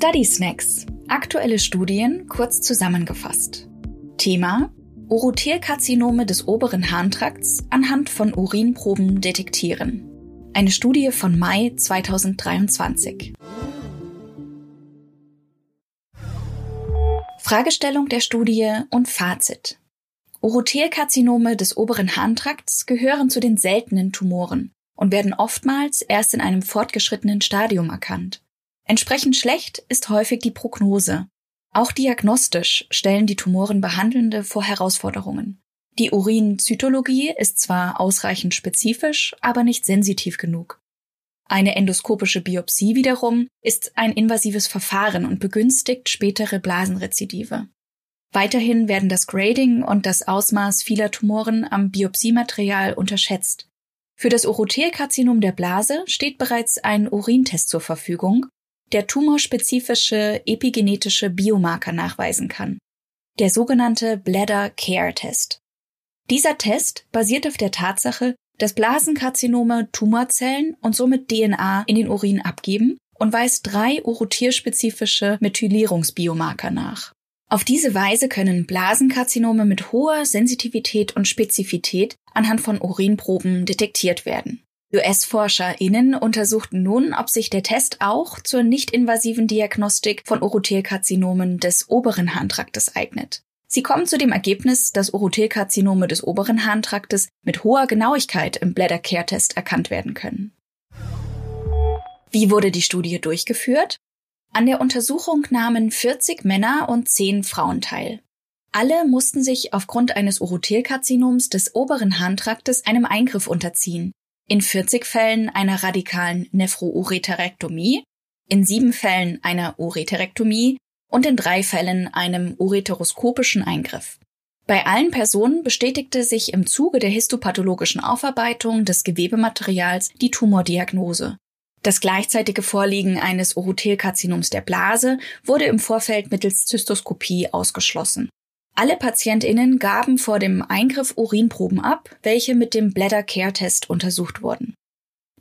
Study Snacks. Aktuelle Studien kurz zusammengefasst. Thema Urothelkarzinome des oberen Harntrakts anhand von Urinproben detektieren. Eine Studie von Mai 2023. Fragestellung der Studie und Fazit. Urothelkarzinome des oberen Harntrakts gehören zu den seltenen Tumoren und werden oftmals erst in einem fortgeschrittenen Stadium erkannt. Entsprechend schlecht ist häufig die Prognose. Auch diagnostisch stellen die Tumoren Behandelnde vor Herausforderungen. Die Urinzytologie ist zwar ausreichend spezifisch, aber nicht sensitiv genug. Eine endoskopische Biopsie wiederum ist ein invasives Verfahren und begünstigt spätere Blasenrezidive. Weiterhin werden das Grading und das Ausmaß vieler Tumoren am Biopsiematerial unterschätzt. Für das Urothelkarzinom der Blase steht bereits ein Urintest zur Verfügung, der tumorspezifische epigenetische Biomarker nachweisen kann. Der sogenannte Bladder Care Test. Dieser Test basiert auf der Tatsache, dass Blasenkarzinome Tumorzellen und somit DNA in den Urin abgeben und weist drei urotierspezifische Methylierungsbiomarker nach. Auf diese Weise können Blasenkarzinome mit hoher Sensitivität und Spezifität anhand von Urinproben detektiert werden. US-ForscherInnen untersuchten nun, ob sich der Test auch zur nicht-invasiven Diagnostik von Urothelkarzinomen des oberen Harntraktes eignet. Sie kommen zu dem Ergebnis, dass Urothelkarzinome des oberen Harntraktes mit hoher Genauigkeit im Bladder Care Test erkannt werden können. Wie wurde die Studie durchgeführt? An der Untersuchung nahmen 40 Männer und 10 Frauen teil. Alle mussten sich aufgrund eines Urothelkarzinoms des oberen Harntraktes einem Eingriff unterziehen, in 40 Fällen einer radikalen Nephorureterektomie, in sieben Fällen einer Ureterektomie und in drei Fällen einem ureteroskopischen Eingriff. Bei allen Personen bestätigte sich im Zuge der histopathologischen Aufarbeitung des Gewebematerials die Tumordiagnose. Das gleichzeitige Vorliegen eines Urothelkarzinoms der Blase wurde im Vorfeld mittels Zystoskopie ausgeschlossen. Alle PatientInnen gaben vor dem Eingriff Urinproben ab, welche mit dem Bladder Care Test untersucht wurden.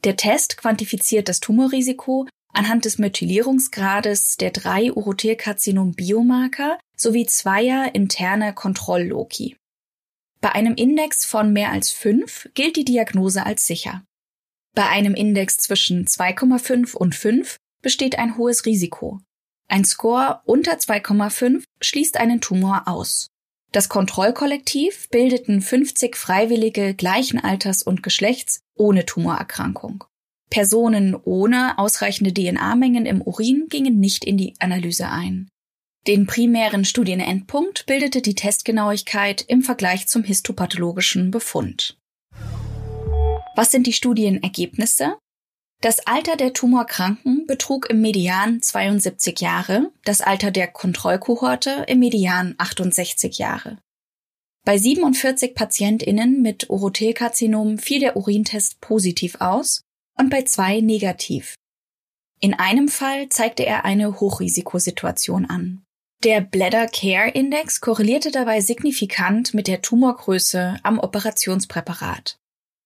Der Test quantifiziert das Tumorrisiko anhand des Methylierungsgrades der drei Urothelkarzinom-Biomarker sowie zweier interner Kontrollloki. Bei einem Index von mehr als fünf gilt die Diagnose als sicher. Bei einem Index zwischen 2,5 und 5 besteht ein hohes Risiko. Ein Score unter 2,5 schließt einen Tumor aus. Das Kontrollkollektiv bildeten 50 Freiwillige gleichen Alters und Geschlechts ohne Tumorerkrankung. Personen ohne ausreichende DNA-Mengen im Urin gingen nicht in die Analyse ein. Den primären Studienendpunkt bildete die Testgenauigkeit im Vergleich zum histopathologischen Befund. Was sind die Studienergebnisse? Das Alter der Tumorkranken betrug im Median 72 Jahre, das Alter der Kontrollkohorte im Median 68 Jahre. Bei 47 PatientInnen mit Urothelkarzinom fiel der Urintest positiv aus und bei zwei negativ. In einem Fall zeigte er eine Hochrisikosituation an. Der Bladder Care Index korrelierte dabei signifikant mit der Tumorgröße am Operationspräparat.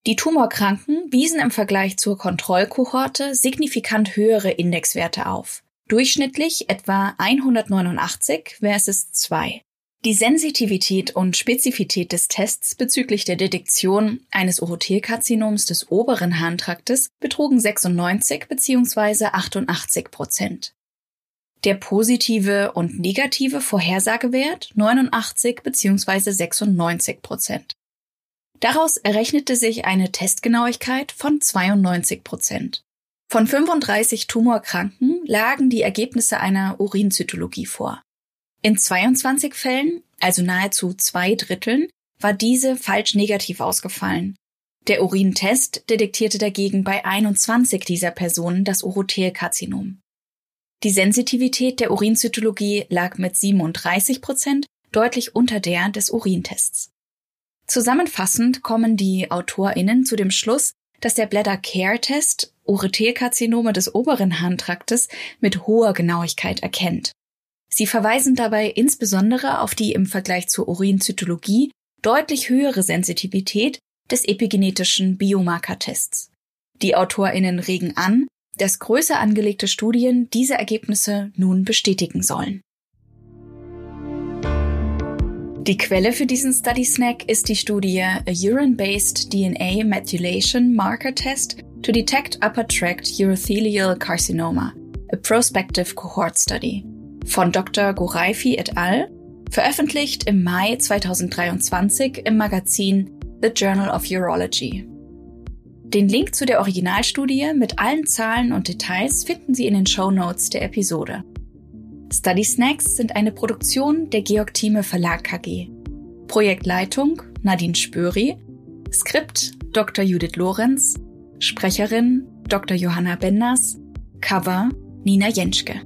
Die Tumorkranken wiesen im Vergleich zur Kontrollkohorte signifikant höhere Indexwerte auf, durchschnittlich etwa 189 versus 2. Die Sensitivität und Spezifität des Tests bezüglich der Detektion eines Urothelkarzinoms des oberen Harntraktes betrugen 96 bzw. 88 Prozent. Der positive und negative Vorhersagewert 89 bzw. 96 Prozent. Daraus errechnete sich eine Testgenauigkeit von 92 Prozent. Von 35 Tumorkranken lagen die Ergebnisse einer Urinzytologie vor. In 22 Fällen, also nahezu zwei Dritteln, war diese falsch negativ ausgefallen. Der Urintest detektierte dagegen bei 21 dieser Personen das Urothelkarzinom. Die Sensitivität der Urinzytologie lag mit 37 Prozent deutlich unter der des Urintests. Zusammenfassend kommen die AutorInnen zu dem Schluss, dass der Bladder Care Test Urethelkarzinome des oberen Harntraktes mit hoher Genauigkeit erkennt. Sie verweisen dabei insbesondere auf die im Vergleich zur Urinzytologie deutlich höhere Sensitivität des epigenetischen Biomarkertests. Die AutorInnen regen an, dass größer angelegte Studien diese Ergebnisse nun bestätigen sollen. Die Quelle für diesen Study Snack ist die Studie A Urine-Based DNA Methylation Marker Test to Detect Upper Tract Urothelial Carcinoma, a Prospective Cohort Study von Dr. Goraifi et al., veröffentlicht im Mai 2023 im Magazin The Journal of Urology. Den Link zu der Originalstudie mit allen Zahlen und Details finden Sie in den Show Notes der Episode. Study Snacks sind eine Produktion der Georg Thieme Verlag KG. Projektleitung Nadine Spöri, Skript Dr. Judith Lorenz, Sprecherin Dr. Johanna Benders, Cover Nina Jenschke.